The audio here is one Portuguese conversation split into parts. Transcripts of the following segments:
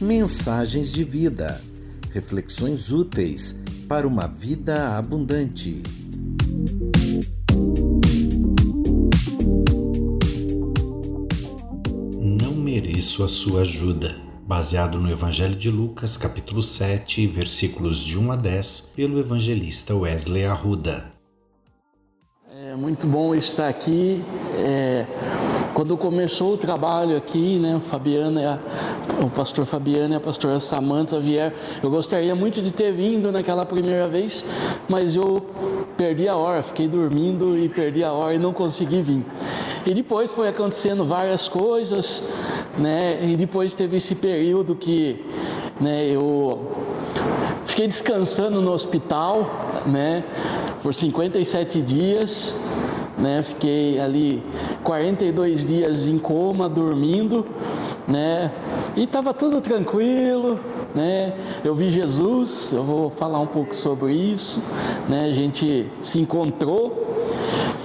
Mensagens de vida. Reflexões úteis para uma vida abundante. Não mereço a sua ajuda. Baseado no Evangelho de Lucas, capítulo 7, versículos de 1 a 10, pelo evangelista Wesley Arruda. É muito bom estar aqui. É, quando começou o trabalho aqui, né, Fabiana, o pastor Fabiano e a pastora Samanta vieram. Eu gostaria muito de ter vindo naquela primeira vez, mas eu perdi a hora, fiquei dormindo e perdi a hora e não consegui vir. E depois foi acontecendo várias coisas, né? E depois teve esse período que, né, eu fiquei descansando no hospital, né, por 57 dias né? Fiquei ali 42 dias em coma, dormindo, né? E estava tudo tranquilo, né? Eu vi Jesus, eu vou falar um pouco sobre isso, né? A gente se encontrou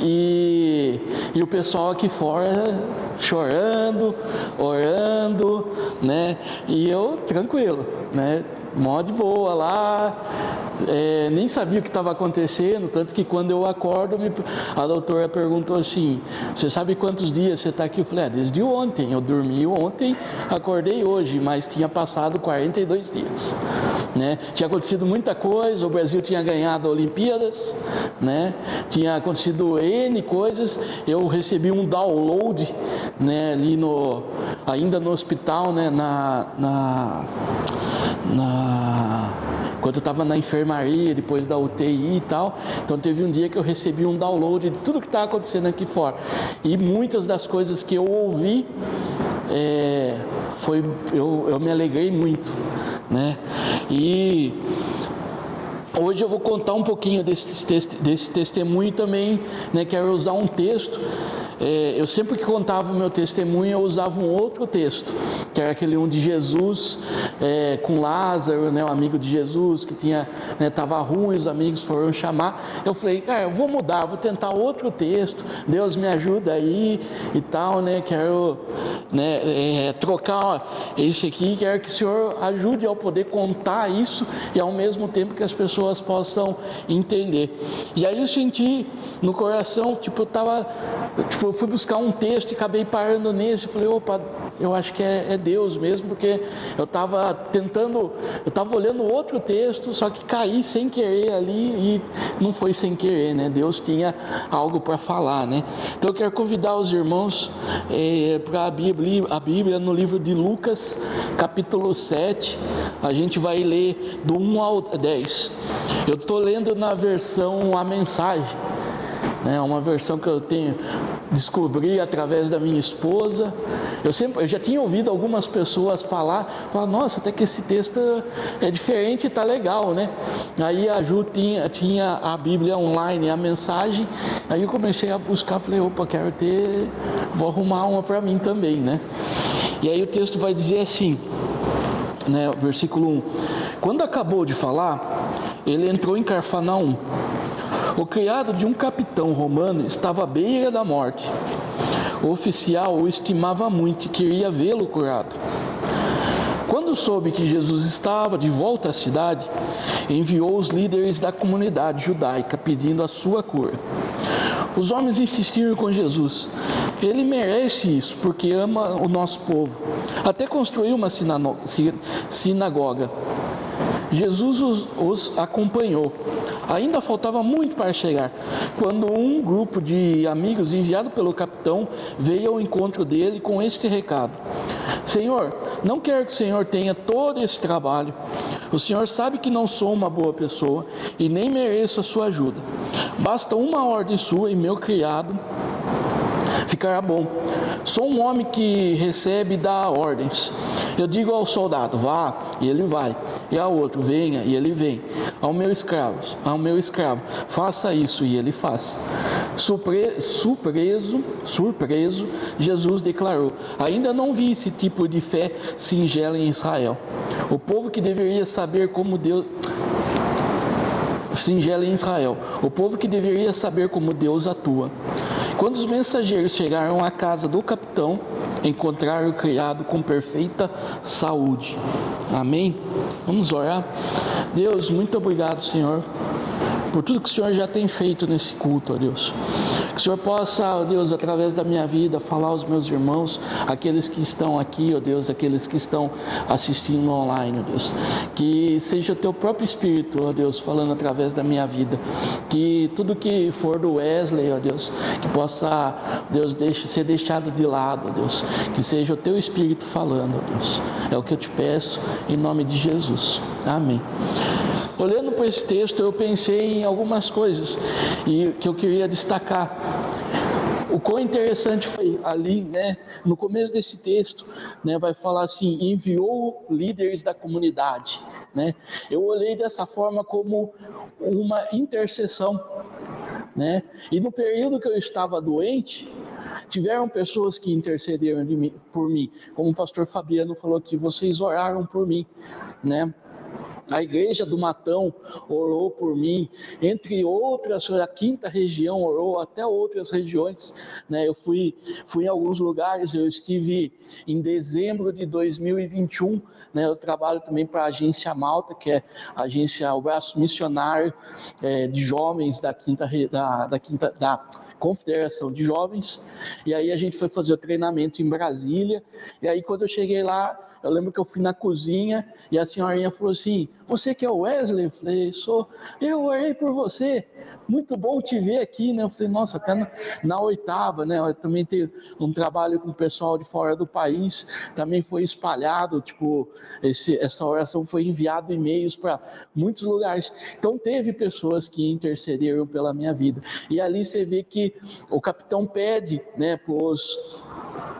e, e o pessoal aqui fora chorando, orando, né? E eu tranquilo, né? Mó de boa lá, é, nem sabia o que estava acontecendo, tanto que quando eu acordo, me, a doutora perguntou assim: Você sabe quantos dias você está aqui? Eu falei: é, Desde ontem. Eu dormi ontem, acordei hoje, mas tinha passado 42 dias. Né? Tinha acontecido muita coisa, o Brasil tinha ganhado Olimpíadas, né? tinha acontecido N coisas. Eu recebi um download né, ali no, ainda no hospital, né, na, na, na quando eu estava na enfermaria, depois da UTI e tal. Então teve um dia que eu recebi um download de tudo que está acontecendo aqui fora. E muitas das coisas que eu ouvi, é, foi, eu, eu me alegrei muito. Né? E hoje eu vou contar um pouquinho desse, desse testemunho também, né? quero usar um texto é, eu sempre que contava o meu testemunho, eu usava um outro texto, que era aquele um de Jesus é, com Lázaro, né, o amigo de Jesus, que tinha estava né, ruim, os amigos foram chamar. Eu falei, cara, eu vou mudar, vou tentar outro texto, Deus me ajuda aí e tal, né? Quero né, é, trocar esse aqui, quero que o Senhor ajude ao poder contar isso e ao mesmo tempo que as pessoas possam entender. E aí eu senti no coração, tipo, eu estava tipo, eu fui buscar um texto e acabei parando nesse. Falei, opa, eu acho que é, é Deus mesmo, porque eu estava tentando, eu estava olhando outro texto, só que caí sem querer ali e não foi sem querer, né? Deus tinha algo para falar, né? Então eu quero convidar os irmãos é, para a Bíblia, a Bíblia no livro de Lucas, capítulo 7. A gente vai ler do 1 ao 10. Eu estou lendo na versão A Mensagem. É uma versão que eu tenho descobri através da minha esposa. Eu sempre, eu já tinha ouvido algumas pessoas falar, falar, nossa, até que esse texto é diferente e está legal, né? Aí a Ju tinha, tinha a Bíblia online, a mensagem. Aí eu comecei a buscar, falei, opa, quero ter, vou arrumar uma para mim também, né? E aí o texto vai dizer assim, né? Versículo 1. Quando acabou de falar, ele entrou em Carfanaum o criado de um capitão romano estava à beira da morte. O oficial o estimava muito e queria vê-lo curado. Quando soube que Jesus estava de volta à cidade, enviou os líderes da comunidade judaica pedindo a sua cura. Os homens insistiram com Jesus. Ele merece isso porque ama o nosso povo. Até construiu uma sinagoga. Jesus os, os acompanhou. Ainda faltava muito para chegar, quando um grupo de amigos enviado pelo capitão veio ao encontro dele com este recado: Senhor, não quero que o Senhor tenha todo esse trabalho. O Senhor sabe que não sou uma boa pessoa e nem mereço a sua ajuda. Basta uma ordem sua e meu criado ficará bom. Sou um homem que recebe e dá ordens. Eu digo ao soldado, vá, e ele vai. E ao outro, venha, e ele vem. Ao meu escravo, ao meu escravo, faça isso, e ele faz. Surpre, surpreso, surpreso, Jesus declarou: Ainda não vi esse tipo de fé singela em Israel. O povo que deveria saber como Deus singela em Israel, o povo que deveria saber como Deus atua. Quando os mensageiros chegaram à casa do capitão, encontraram o criado com perfeita saúde. Amém? Vamos orar. Deus, muito obrigado, Senhor, por tudo que o Senhor já tem feito nesse culto, ó Deus. O Senhor possa, ó Deus, através da minha vida, falar aos meus irmãos, aqueles que estão aqui, ó Deus, aqueles que estão assistindo online, ó Deus. Que seja o teu próprio Espírito, ó Deus, falando através da minha vida. Que tudo que for do Wesley, ó Deus, que possa, Deus, deixe, ser deixado de lado, ó Deus. Que seja o teu Espírito falando, ó Deus. É o que eu te peço, em nome de Jesus. Amém. Olhando para esse texto, eu pensei em algumas coisas e que eu queria destacar. O quão interessante foi ali, né, no começo desse texto, né, vai falar assim: enviou líderes da comunidade, né? Eu olhei dessa forma como uma intercessão, né? E no período que eu estava doente, tiveram pessoas que intercederam por mim, como o pastor Fabiano falou que vocês oraram por mim, né? A igreja do Matão orou por mim, entre outras, a quinta região orou, até outras regiões. Né? Eu fui, fui em alguns lugares, eu estive em dezembro de 2021. Né? Eu trabalho também para a agência Malta, que é a agência, o braço missionário é, de jovens da quinta, da, da quinta, da confederação de jovens. E aí a gente foi fazer o treinamento em Brasília. E aí quando eu cheguei lá, eu lembro que eu fui na cozinha e a senhorinha falou assim: Você que é o Wesley? Eu falei: Sou. Eu orei por você. Muito bom te ver aqui, né? Eu falei: Nossa, até na, na oitava, né? Eu também tenho um trabalho com o pessoal de fora do país, também foi espalhado. Tipo, esse, essa oração foi enviada e-mails para muitos lugares. Então, teve pessoas que intercederam pela minha vida. E ali você vê que o capitão pede, né, para os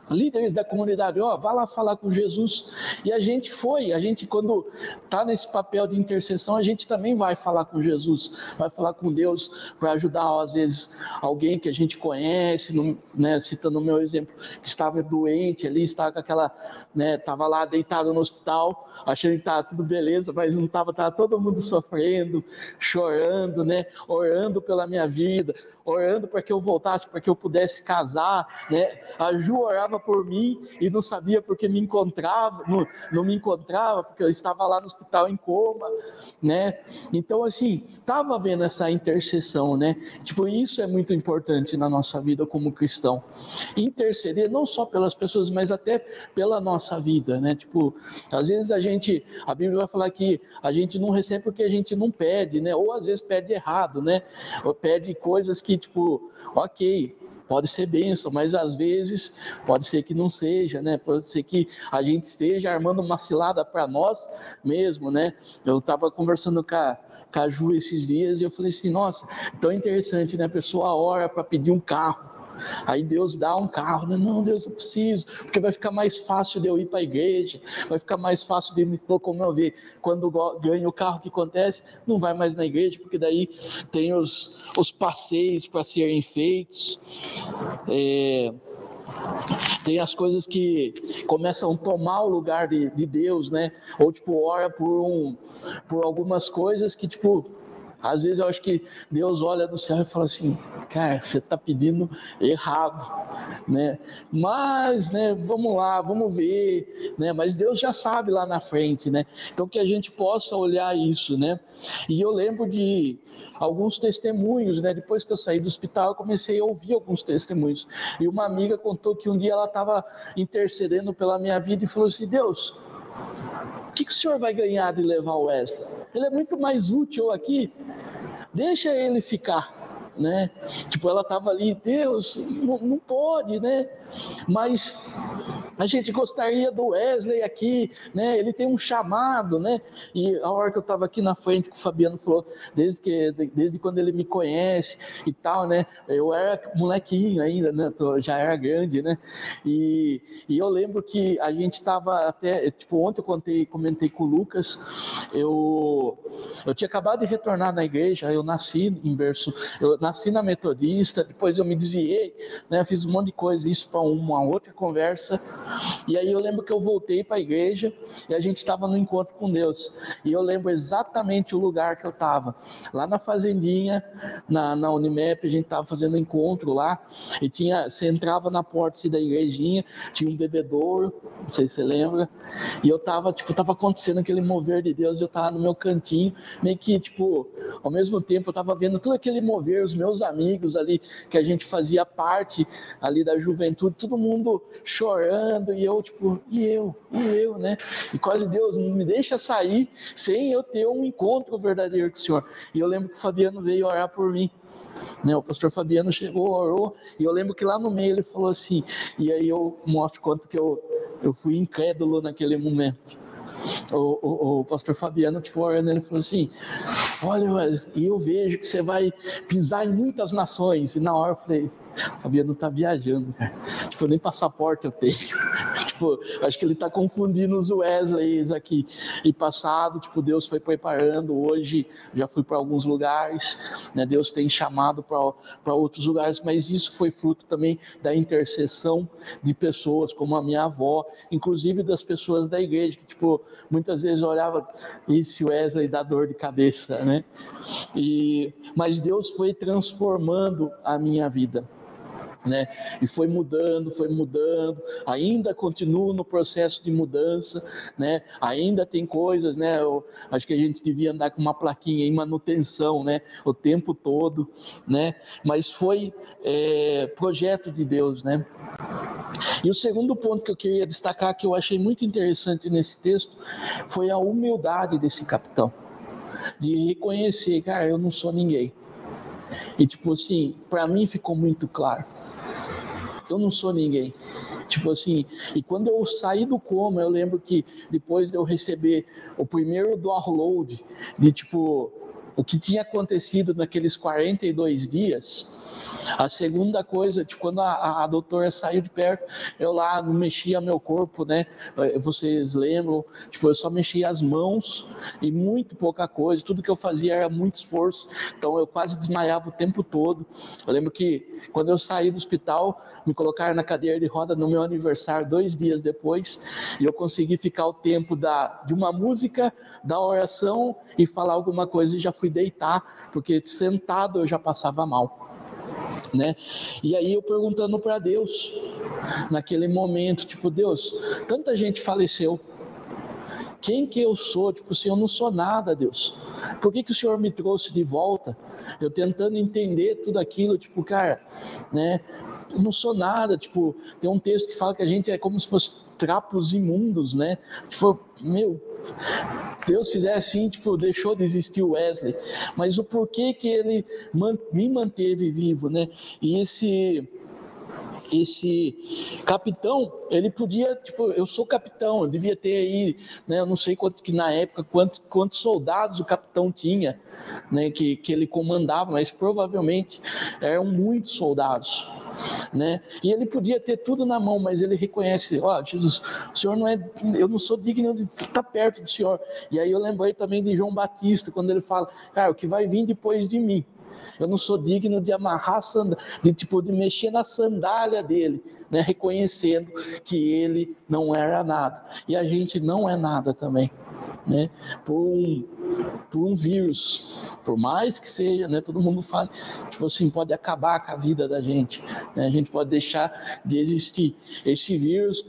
líderes da comunidade, ó, oh, vá lá falar com Jesus. E a gente foi, a gente quando está nesse papel de intercessão, a gente também vai falar com Jesus, vai falar com Deus para ajudar, às vezes, alguém que a gente conhece, no, né, citando o meu exemplo, que estava doente ali, estava com aquela, né, estava lá deitado no hospital, achando que estava tudo beleza, mas não estava, estava todo mundo sofrendo, chorando, né, orando pela minha vida, orando para que eu voltasse, para que eu pudesse casar, né? A Ju orava por mim e não sabia porque me encontrava, não, não me encontrava, porque eu estava lá no hospital em coma, né? Então, assim, estava vendo essa intercessão, né? Tipo, isso é muito importante na nossa vida como cristão. Interceder não só pelas pessoas, mas até pela nossa vida, né? Tipo, às vezes a gente, a Bíblia vai falar que a gente não recebe porque a gente não pede, né? Ou às vezes pede errado, né? Ou pede coisas que tipo, ok, pode ser bênção, mas às vezes pode ser que não seja, né? Pode ser que a gente esteja armando uma cilada para nós mesmo, né? Eu estava conversando com a Ju esses dias e eu falei assim, nossa, tão interessante, né? A pessoa ora para pedir um carro. Aí Deus dá um carro, né? Não, Deus, eu preciso, porque vai ficar mais fácil de eu ir para a igreja, vai ficar mais fácil de me locomover. Quando ganho o carro, o que acontece? Não vai mais na igreja, porque daí tem os, os passeios para serem feitos. É, tem as coisas que começam a tomar o lugar de, de Deus, né? Ou tipo, ora por, um, por algumas coisas que, tipo, às vezes eu acho que Deus olha do céu e fala assim, cara, você está pedindo errado, né? Mas, né, vamos lá, vamos ver, né? Mas Deus já sabe lá na frente, né? Então que a gente possa olhar isso, né? E eu lembro de alguns testemunhos, né? Depois que eu saí do hospital, eu comecei a ouvir alguns testemunhos. E uma amiga contou que um dia ela estava intercedendo pela minha vida e falou assim: Deus, o que, que o senhor vai ganhar de levar o Wesley? Ele é muito mais útil aqui. Deixa ele ficar né? Tipo, ela estava ali, Deus, não, não, pode, né? Mas a gente gostaria do Wesley aqui, né? Ele tem um chamado, né? E a hora que eu estava aqui na frente, que o Fabiano falou, desde, que, desde quando ele me conhece e tal, né? Eu era molequinho ainda, né? Já era grande, né? E, e eu lembro que a gente estava até, tipo, ontem eu contei, comentei com o Lucas, eu, eu tinha acabado de retornar na igreja, eu nasci em berço, eu nasci na Metodista, depois eu me desviei, né? Fiz um monte de coisa, isso para uma outra conversa E aí eu lembro que eu voltei para a igreja e a gente estava no encontro com Deus. E eu lembro exatamente o lugar que eu estava. Lá na fazendinha, na, na Unimap, a gente estava fazendo encontro lá. E tinha, você entrava na porta assim, da igrejinha, tinha um bebedouro, não sei se você lembra. E eu estava, tipo, estava acontecendo aquele mover de Deus. Eu estava no meu cantinho, meio que, tipo, ao mesmo tempo eu estava vendo todo aquele mover, os meus amigos ali, que a gente fazia parte ali da juventude, todo mundo chorando, e eu, tipo, e eu, e eu, né? E quase Deus não me deixa sair sem eu ter um encontro verdadeiro com o Senhor. E eu lembro que o Fabiano veio orar por mim. Né, o pastor Fabiano chegou, orou, e eu lembro que lá no meio ele falou assim, e aí eu mostro quanto que eu, eu fui incrédulo naquele momento. O, o, o, pastor Fabiano, tipo, orando, ele falou assim: Olha, e eu vejo que você vai pisar em muitas nações. E na hora eu falei: Fabiano tá viajando, cara. Tipo, nem passaporte eu tenho. Acho que ele tá confundindo os Wesleys aqui. E passado, tipo, Deus foi preparando. Hoje já fui para alguns lugares, né? Deus tem chamado para outros lugares, mas isso foi fruto também da intercessão de pessoas como a minha avó, inclusive das pessoas da igreja, que, tipo, muitas vezes olhava esse Wesley dá dor de cabeça, né? E, mas Deus foi transformando a minha vida né? E foi mudando, foi mudando, ainda continua no processo de mudança, né? Ainda tem coisas, né? Eu acho que a gente devia andar com uma plaquinha em manutenção, né? O tempo todo, né? Mas foi é, projeto de Deus, né? E o segundo ponto que eu queria destacar, que eu achei muito interessante nesse texto, foi a humildade desse capitão, de reconhecer, cara, eu não sou ninguém. E tipo assim, para mim ficou muito claro eu não sou ninguém. Tipo assim, e quando eu saí do coma, eu lembro que depois de eu receber o primeiro download de tipo o que tinha acontecido naqueles 42 dias, a segunda coisa, tipo, quando a, a, doutora saiu de perto, eu lá não mexia meu corpo, né? Eh, vocês lembram? Tipo, eu só mexia as mãos e muito pouca coisa. Tudo que eu fazia era muito esforço. Então eu quase desmaiava o tempo todo. Eu lembro que quando eu saí do hospital, me colocaram na cadeira de roda no meu aniversário, dois dias depois, e eu consegui ficar o tempo da, de uma música, da oração e falar alguma coisa e já fui deitar, porque sentado eu já passava mal né? E aí eu perguntando para Deus, naquele momento, tipo, Deus, tanta gente faleceu. Quem que eu sou? Tipo, se eu não sou nada, Deus. Por que que o Senhor me trouxe de volta? Eu tentando entender tudo aquilo, tipo, cara, né? Eu não sou nada, tipo, tem um texto que fala que a gente é como se fosse trapos imundos, né? Tipo, meu, Deus fizesse assim, tipo, deixou de existir o Wesley, mas o porquê que ele me manteve vivo, né? E esse esse capitão, ele podia, tipo, eu sou capitão, eu devia ter aí, né, eu não sei quanto que na época, quantos, quantos soldados o capitão tinha, né, que, que ele comandava, mas provavelmente eram muitos soldados né? E ele podia ter tudo na mão, mas ele reconhece, ó, oh, Jesus, o Senhor não é, eu não sou digno de estar perto do Senhor. E aí eu lembrei também de João Batista, quando ele fala, cara, o que vai vir depois de mim, eu não sou digno de amarrar de tipo de mexer na sandália dele, né, reconhecendo que ele não era nada. E a gente não é nada também né, por, um, por um vírus, por mais que seja, né, todo mundo fala, tipo assim, pode acabar com a vida da gente, né, a gente pode deixar de existir. Esse vírus,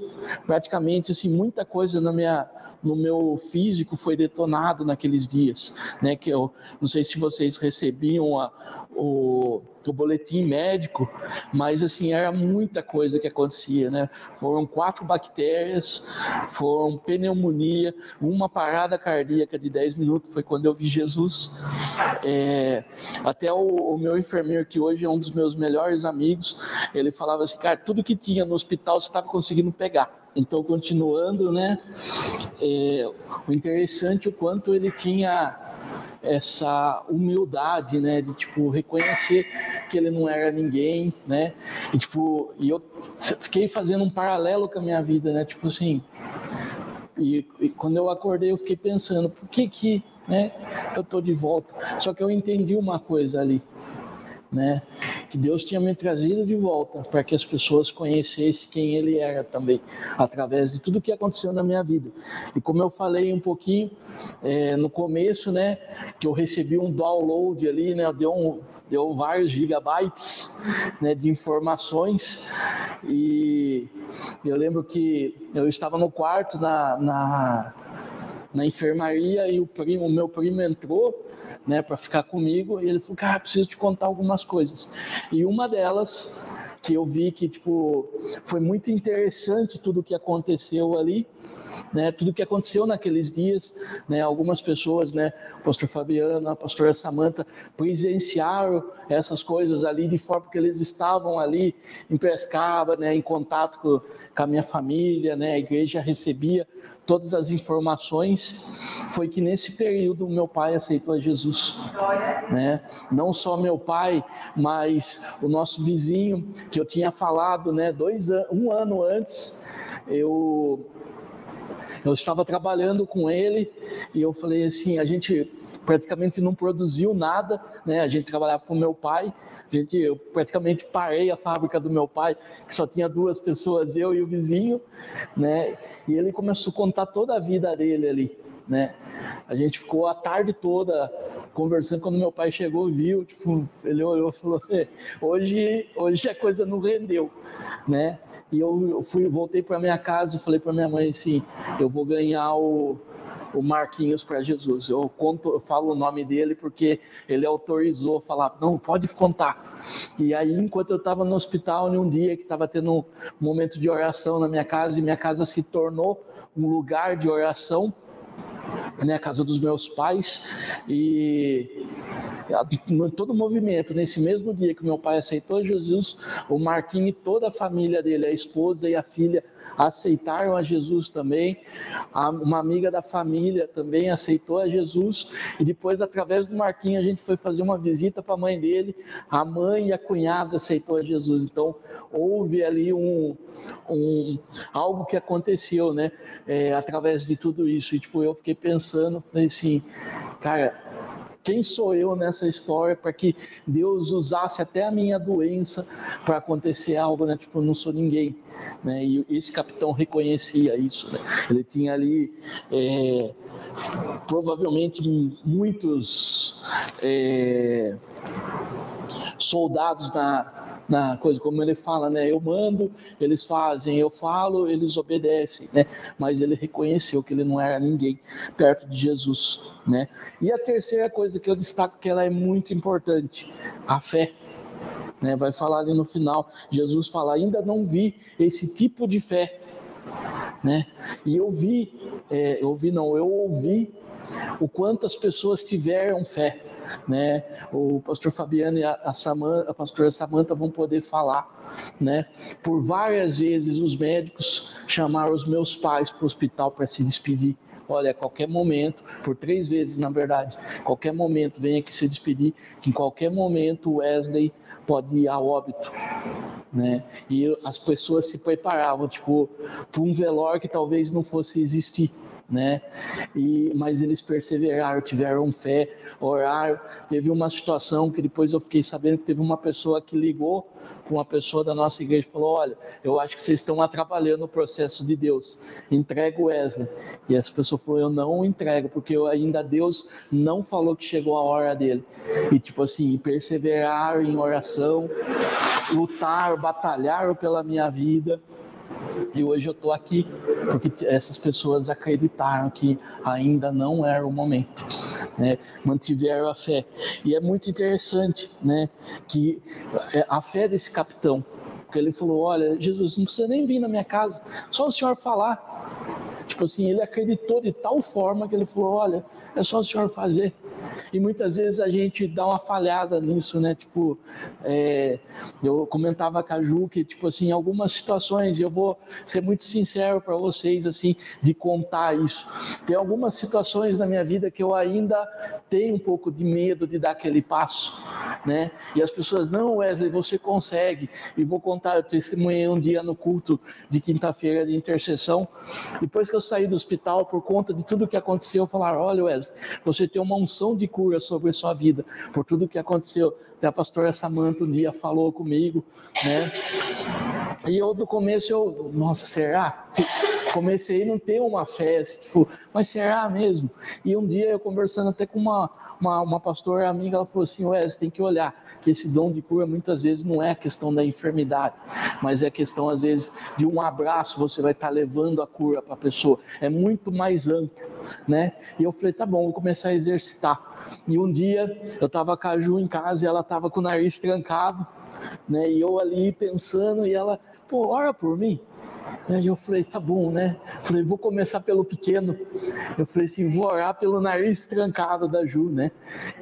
praticamente, assim, muita coisa na minha, no meu físico foi detonado naqueles dias, né, que eu não sei se vocês recebiam a, o o boletim médico, mas assim, era muita coisa que acontecia, né? Foram quatro bactérias, foram pneumonia, uma parada cardíaca de 10 minutos, foi quando eu vi Jesus. É, até o, o, meu enfermeiro, que hoje é um dos meus melhores amigos, ele falava assim, cara, tudo que tinha no hospital você estava conseguindo pegar. Então, continuando, né? É, o interessante é o quanto ele tinha essa humildade, né, de tipo reconhecer que ele não era ninguém, né? E tipo, e eu fiquei fazendo um paralelo com a minha vida, né? Tipo assim, e, e quando eu acordei eu fiquei pensando, por que que, né, eu tô de volta? Só que eu entendi uma coisa ali, né? que Deus tinha me trazido de volta para que as pessoas conhecessem quem Ele era também, através de tudo que aconteceu na minha vida. E como eu falei um pouquinho é, no começo, né, que eu recebi um download ali, né, deu um, deu vários gigabytes né, de informações e eu lembro que eu estava no quarto na, na, na enfermaria e o primo, o meu primo entrou né, para ficar comigo e ele falou, cara, preciso te contar algumas coisas. E uma delas que eu vi que tipo foi muito interessante tudo o que aconteceu ali né, tudo que aconteceu naqueles dias, né, algumas pessoas, né, o pastor Fabiano, a pastora Samanta, presenciaram essas coisas ali de forma que eles estavam ali em Pescava, né, em contato com, com a minha família, né, a igreja recebia todas as informações, foi que nesse período meu pai aceitou a Jesus, né? Não só meu pai, mas o nosso vizinho que eu tinha falado, né? Dois um ano antes, eu eu estava trabalhando com ele e eu falei assim, a gente praticamente não produziu nada, né? A gente trabalhava com meu pai, a gente, eu praticamente parei a fábrica do meu pai, que só tinha duas pessoas, eu e o vizinho, né? E ele começou a contar toda a vida dele ali, né? A gente ficou a tarde toda conversando quando meu pai chegou, viu, tipo, ele olhou e falou: "Hoje, hoje a coisa não rendeu", né? E eu fui, voltei para minha casa e falei para minha mãe assim: eu vou ganhar o, o Marquinhos para Jesus. Eu conto, eu falo o nome dele porque ele autorizou falar, não, pode contar. E aí, enquanto eu estava no hospital, em um dia que estava tendo um momento de oração na minha casa, e minha casa se tornou um lugar de oração, né, a casa dos meus pais, e todo o movimento, nesse mesmo dia que meu pai aceitou Jesus, o Marquinhos e toda a família dele, a esposa e a filha, aceitaram a Jesus também. Uma amiga da família também aceitou a Jesus. E depois, através do Marquinhos, a gente foi fazer uma visita para a mãe dele. A mãe e a cunhada aceitou a Jesus. Então, houve ali um, um algo que aconteceu, né? É, através de tudo isso. E, tipo, eu fiquei pensando, falei assim, cara, quem sou eu nessa história para que Deus usasse até a minha doença para acontecer algo, né? Tipo, eu não sou ninguém. Né? E esse capitão reconhecia isso. Né? Ele tinha ali é, provavelmente muitos é, soldados na, na coisa, como ele fala, né? Eu mando, eles fazem, eu falo, eles obedecem, né? Mas ele reconheceu que ele não era ninguém perto de Jesus, né? E a terceira coisa que eu destaco que ela é muito importante, a fé. Né? Vai falar ali no final, Jesus fala: ainda não vi esse tipo de fé, né? E eu vi, é, eu vi não, eu ouvi o quanto as pessoas tiveram fé né? O pastor Fabiano e a, a, Samanta, a pastora Samanta vão poder falar, né? Por várias vezes os médicos chamaram os meus pais para o hospital para se despedir. Olha, a qualquer momento, por três vezes na verdade, qualquer momento venha aqui se despedir, que em qualquer momento Wesley pode ir a óbito. Né? E as pessoas se preparavam, tipo, para um velório que talvez não fosse existir né? E, mas eles perseveraram, tiveram fé, oraram. Teve uma situação que depois eu fiquei sabendo que teve uma pessoa que ligou com uma pessoa da nossa igreja e falou: Olha, eu acho que vocês estão atrapalhando o processo de Deus. Entrega o Wesley. E essa pessoa falou: Eu não entrego, porque eu, ainda Deus não falou que chegou a hora dele. E tipo assim, perseveraram em oração, lutaram, batalharam pela minha vida e hoje eu estou aqui porque essas pessoas acreditaram que ainda não era o momento, né? mantiveram a fé. E é muito interessante né? que é, a fé desse capitão, porque ele falou: Olha, Jesus, não precisa nem vir na minha casa, só o senhor falar. Tipo assim, ele acreditou de tal forma que ele falou: Olha, é só o senhor fazer. E muitas vezes a gente dá uma falhada nisso, né? Tipo, é, eu comentava com a Ju que, tipo assim, em algumas situações, e eu vou ser muito sincero para vocês, assim, de contar isso. Tem algumas situações na minha vida que eu ainda tenho um pouco de medo de dar aquele passo, né? E as pessoas, não, Wesley, você consegue. E vou contar, eu testemunhei um dia no culto de quinta-feira de intercessão. Depois que eu saí do hospital, por conta de tudo que aconteceu, falaram: olha, Wesley, você tem uma unção de cura sobre sua vida, por tudo que aconteceu. Até a pastora Samanta um dia falou comigo, né? E eu, do começo, eu, nossa, será? Comecei a não ter uma festa, tipo, mas será mesmo? E um dia eu conversando até com uma, uma, uma pastora amiga, ela falou assim: Ué, você tem que olhar que esse dom de cura muitas vezes não é a questão da enfermidade, mas é a questão, às vezes, de um abraço, você vai estar levando a cura para a pessoa. É muito mais amplo, né? E eu falei: tá bom, vou começar a exercitar. E um dia eu estava com a Ju em casa e ela estava com o nariz trancado, né? E eu ali pensando, e ela pô, ora por mim. E eu falei, tá bom, né? Falei, vou começar pelo pequeno. Eu falei assim, vou orar pelo nariz trancado da Ju, né?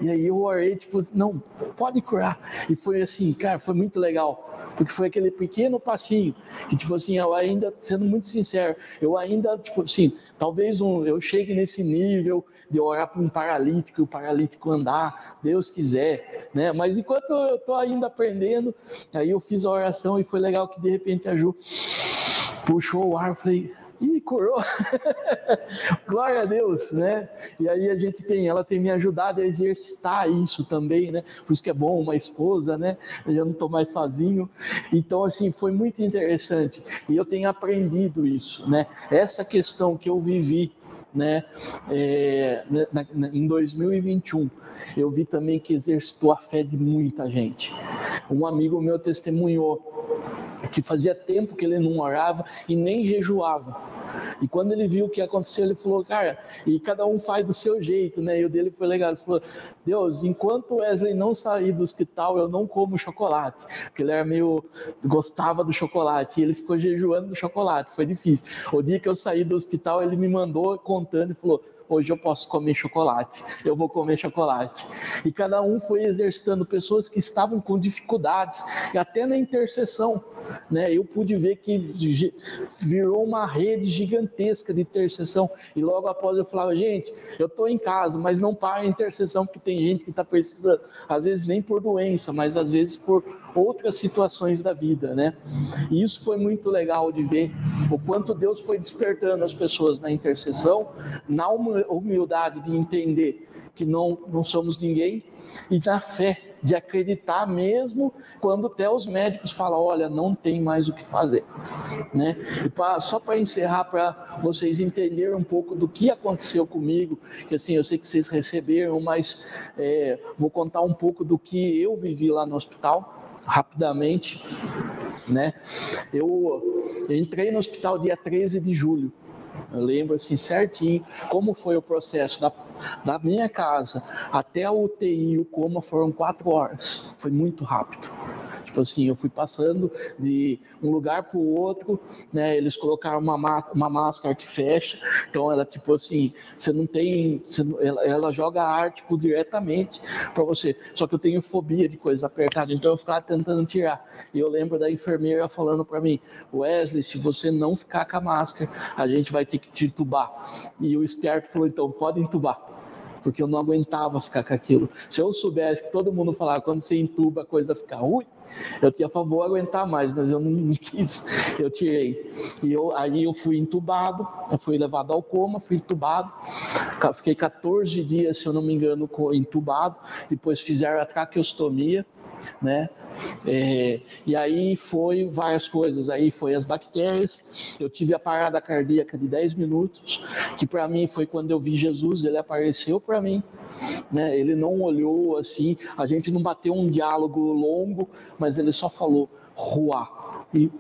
E aí eu orei, tipo, não, pode curar. E foi assim, cara, foi muito legal. Porque foi aquele pequeno passinho, que tipo assim, eu ainda, sendo muito sincero, eu ainda, tipo assim, talvez um, eu chegue nesse nível, de orar para um paralítico e o paralítico andar, se Deus quiser, né? Mas enquanto eu estou ainda aprendendo, aí eu fiz a oração e foi legal que de repente a Ju puxou o ar, eu falei, Ih, curou! Glória a Deus, né? E aí a gente tem, ela tem me ajudado a exercitar isso também, né? Por isso que é bom uma esposa, né? Eu não estou mais sozinho. Então, assim, foi muito interessante. E eu tenho aprendido isso, né? Essa questão que eu vivi né? É, na, na, em 2021, eu vi também que exercitou a fé de muita gente. Um amigo meu testemunhou que fazia tempo que ele não orava e nem jejuava. E quando ele viu o que aconteceu, ele falou, cara, e cada um faz do seu jeito, né? E o dele foi legal. Ele falou, Deus, enquanto Wesley não sair do hospital, eu não como chocolate. Porque ele era meio. gostava do chocolate. E ele ficou jejuando do chocolate. Foi difícil. O dia que eu saí do hospital, ele me mandou contando e falou: hoje eu posso comer chocolate, eu vou comer chocolate. E cada um foi exercitando pessoas que estavam com dificuldades, e até na intercessão né, eu pude ver que virou uma rede gigantesca de intercessão. E logo após eu falava, gente, eu estou em casa, mas não para a intercessão, porque tem gente que está precisando, às vezes nem por doença, mas às vezes por outras situações da vida, né? E isso foi muito legal de ver o quanto Deus foi despertando as pessoas na intercessão, na humildade de entender que não, não somos ninguém e na fé de acreditar mesmo quando até os médicos falam, olha, não tem mais o que fazer, né? E pra, só para encerrar, para vocês entenderem um pouco do que aconteceu comigo, que assim, eu sei que vocês receberam, mas é, vou contar um pouco do que eu vivi lá no hospital, rapidamente, né? Eu, eu entrei no hospital dia 13 de julho, eu lembro assim certinho como foi o processo da, da minha casa até a UTI o coma foram quatro horas. Foi muito rápido. Tipo assim, eu fui passando de um lugar para o outro, né? Eles colocaram uma, uma máscara que fecha, então ela tipo assim, você não tem, você, ela, ela, joga ar tipo diretamente para você. Só que eu tenho fobia de coisas apertadas, então eu ficava tentando tirar. E eu lembro da enfermeira falando para mim, Wesley, se você não ficar com a máscara, a gente vai ter que te entubar. E o esperto falou, então pode entubar porque eu não aguentava ficar com aquilo. Se eu soubesse que todo mundo falava quando você entuba a coisa fica ruim, eu tinha favor aguentar mais, mas eu não quis, eu tirei. E eu, aí eu fui entubado, eu fui levado ao coma, fui entubado, fiquei 14 dias, se eu não me engano, entubado, depois fizeram a traqueostomia, né? É, e aí foi várias coisas, aí foi as bactérias, eu tive a parada cardíaca de 10 minutos, que para mim foi quando eu vi Jesus, ele apareceu para mim, né? ele não olhou assim, a gente não bateu um diálogo longo, mas ele só falou, Ruá, e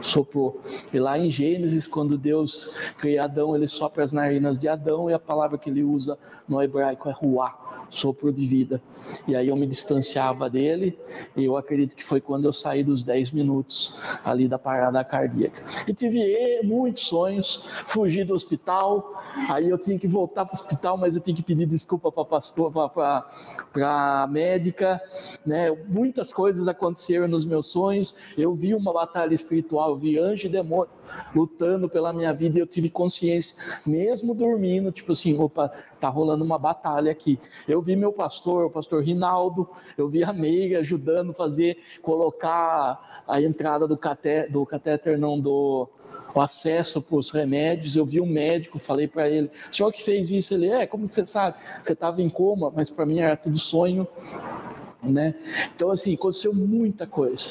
soprou. E lá em Gênesis, quando Deus cria Adão, ele sopra as narinas de Adão e a palavra que ele usa no hebraico é ruá, sopro de vida. E aí eu me distanciava dele, e eu acredito que foi quando eu saí dos 10 minutos ali da parada cardíaca. E tive muitos sonhos, fugi do hospital, aí eu tinha que voltar para o hospital, mas eu tinha que pedir desculpa para a pastor, para a médica, né? Muitas coisas aconteceram nos meus sonhos. Eu vi uma batalha espiritual, eu vi anjo e demônio lutando pela minha vida e eu tive consciência, mesmo dormindo, tipo assim, opa, tá rolando uma batalha aqui. Eu vi meu pastor, o pastor Rinaldo, eu vi a Meire ajudando fazer, colocar a entrada do catéter, do catéter não, do o acesso para os remédios. Eu vi um médico, falei para ele, o senhor que fez isso? Ele, é, como você sabe? Você estava em coma, mas para mim era tudo sonho. Né? Então, assim, aconteceu muita coisa,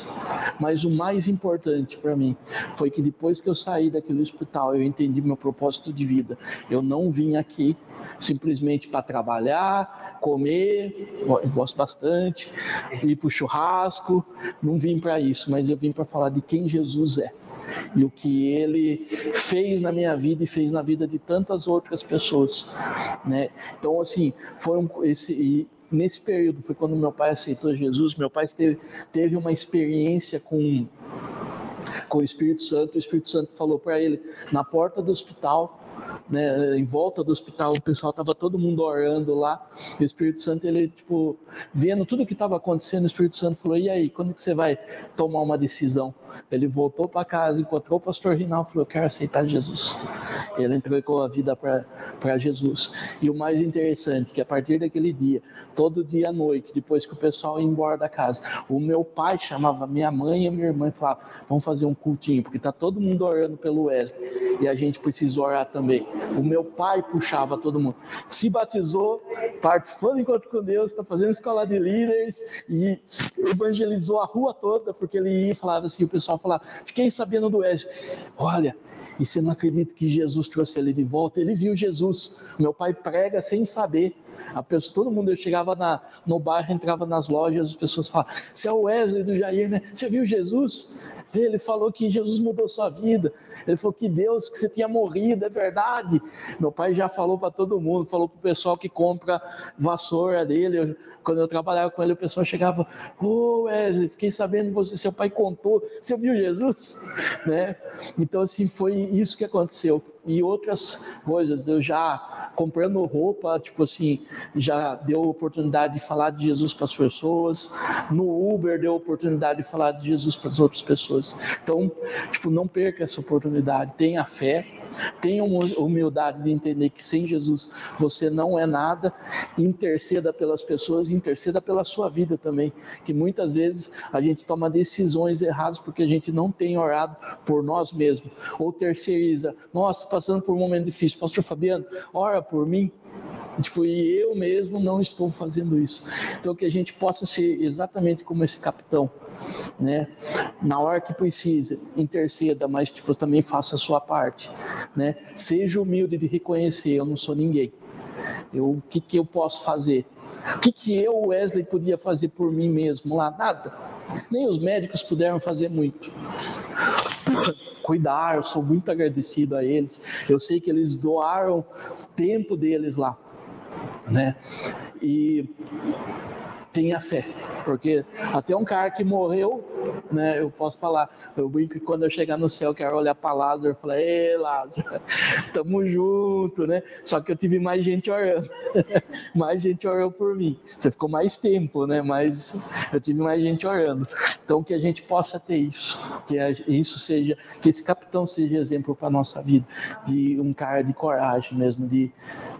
mas o mais importante para mim foi que depois que eu saí daquele hospital, eu entendi meu propósito de vida. Eu não vim aqui simplesmente para trabalhar, comer, eu gosto bastante, ir para o churrasco, não vim para isso, mas eu vim para falar de quem Jesus é e o que ele fez na minha vida e fez na vida de tantas outras pessoas, né? Então assim, foi um, esse nesse período foi quando meu pai aceitou Jesus, meu pai teve, teve uma experiência com com o Espírito Santo, o Espírito Santo falou para ele na porta do hospital, né, em volta do hospital, o pessoal estava todo mundo orando lá, e o Espírito Santo, ele, tipo, vendo tudo o que estava acontecendo, o Espírito Santo falou, e aí, quando que você vai tomar uma decisão? Ele voltou para casa, encontrou o pastor Rinaldo falou, eu quero aceitar Jesus. Ele entregou a vida para Jesus. E o mais interessante, que a partir daquele dia, todo dia à noite, depois que o pessoal ia embora da casa, o meu pai chamava minha mãe e minha irmã e falava, vamos fazer um cultinho, porque está todo mundo orando pelo Wesley, e a gente precisa orar também. O meu pai puxava todo mundo. Se batizou, participou do encontro com Deus, está fazendo escola de líderes e evangelizou a rua toda, porque ele ia e falava assim, o pessoal falava, fiquei sabendo do Wesley. Olha, e você não acredita que Jesus trouxe ele de volta? Ele viu Jesus. Meu pai prega sem saber. A pessoa, todo mundo, eu chegava na, no bairro, entrava nas lojas, as pessoas falavam, você é o Wesley do Jair, né? Você viu Jesus? Ele falou que Jesus mudou sua vida. Ele falou que Deus, que você tinha morrido, é verdade. Meu pai já falou para todo mundo, falou para o pessoal que compra vassoura dele. Eu, quando eu trabalhava com ele, o pessoal chegava, ô oh, Wesley, fiquei sabendo você, seu pai contou, você viu Jesus? Né? Então, assim, foi isso que aconteceu. E outras coisas, eu já comprando roupa, tipo assim, já deu oportunidade de falar de Jesus para as pessoas. No Uber deu oportunidade de falar de Jesus para as outras pessoas. Então, tipo, não perca essa oportunidade. Tenha fé, tenha humildade de entender que sem Jesus você não é nada. Interceda pelas pessoas, interceda pela sua vida também. Que muitas vezes a gente toma decisões erradas porque a gente não tem orado por nós mesmos. Ou terceiriza. Nossa, passando por um momento difícil. Pastor Fabiano, ora por mim. Tipo, e eu mesmo não estou fazendo isso. Então, que a gente possa ser exatamente como esse capitão, né? Na hora que precisa, interceda, mas tipo, também faça a sua parte, né? Seja humilde de reconhecer, eu não sou ninguém. Eu, o que, que eu posso fazer? O que, que eu, Wesley, podia fazer por mim mesmo lá? Nada. Nem os médicos puderam fazer muito cuidar, eu sou muito agradecido a eles. Eu sei que eles doaram o tempo deles lá, né? E tenha fé, porque até um cara que morreu, né, eu posso falar, eu brinco que quando eu chegar no céu, quero olhar para Lázaro e falar, ei Lázaro, tamo junto, né, só que eu tive mais gente orando, mais gente orou por mim, você ficou mais tempo, né, mas eu tive mais gente orando, então que a gente possa ter isso, que isso seja, que esse capitão seja exemplo para nossa vida, de um cara de coragem mesmo, de,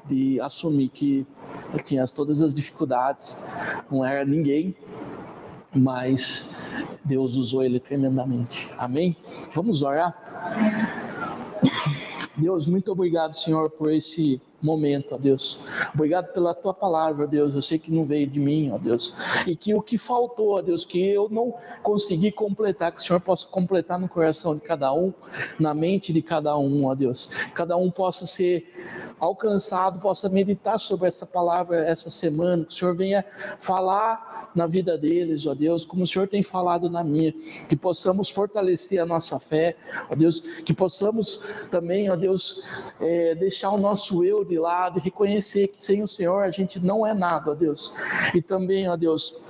de assumir que eu tinha todas as dificuldades, não era ninguém, mas Deus usou ele tremendamente. Amém? Vamos orar? Deus, muito obrigado, Senhor, por esse momento, ó Deus. Obrigado pela tua palavra, Deus. Eu sei que não veio de mim, ó Deus. E que o que faltou, ó Deus, que eu não consegui completar, que o Senhor possa completar no coração de cada um, na mente de cada um, ó Deus. Cada um possa ser alcançado, possa meditar sobre essa palavra essa semana, que o Senhor venha falar na vida deles, ó Deus, como o Senhor tem falado na minha, que possamos fortalecer a nossa fé, ó Deus, que possamos também, ó Deus, é, deixar o nosso eu de lado e reconhecer que sem o Senhor a gente não é nada, ó Deus, e também, ó Deus,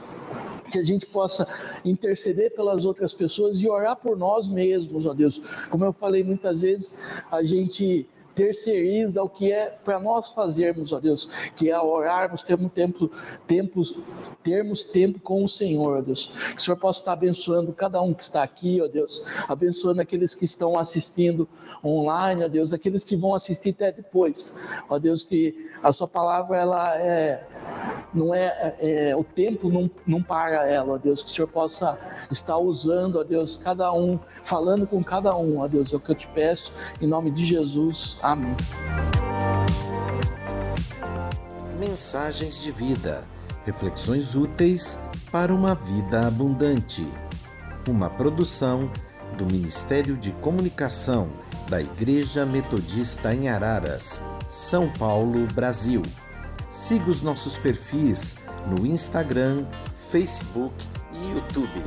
que a gente possa interceder pelas outras pessoas e orar por nós mesmos, ó Deus. Como eu falei muitas vezes, a gente terceiriza o que é para nós fazermos, ó Deus, que é orarmos, termos tempo, termos tempo com o Senhor, ó Deus. Que o Senhor possa estar abençoando cada um que está aqui, ó Deus, abençoando aqueles que estão assistindo online, ó Deus, aqueles que vão assistir até depois, ó Deus, que a Sua palavra ela é não é, é, o tempo não, não para ela, ó Deus, que o Senhor possa estar usando, ó Deus, cada um, falando com cada um, ó Deus, é o que eu te peço, em nome de Jesus, amém. Mensagens de vida, reflexões úteis para uma vida abundante. Uma produção do Ministério de Comunicação da Igreja Metodista em Araras, São Paulo, Brasil. Siga os nossos perfis no Instagram, Facebook e YouTube.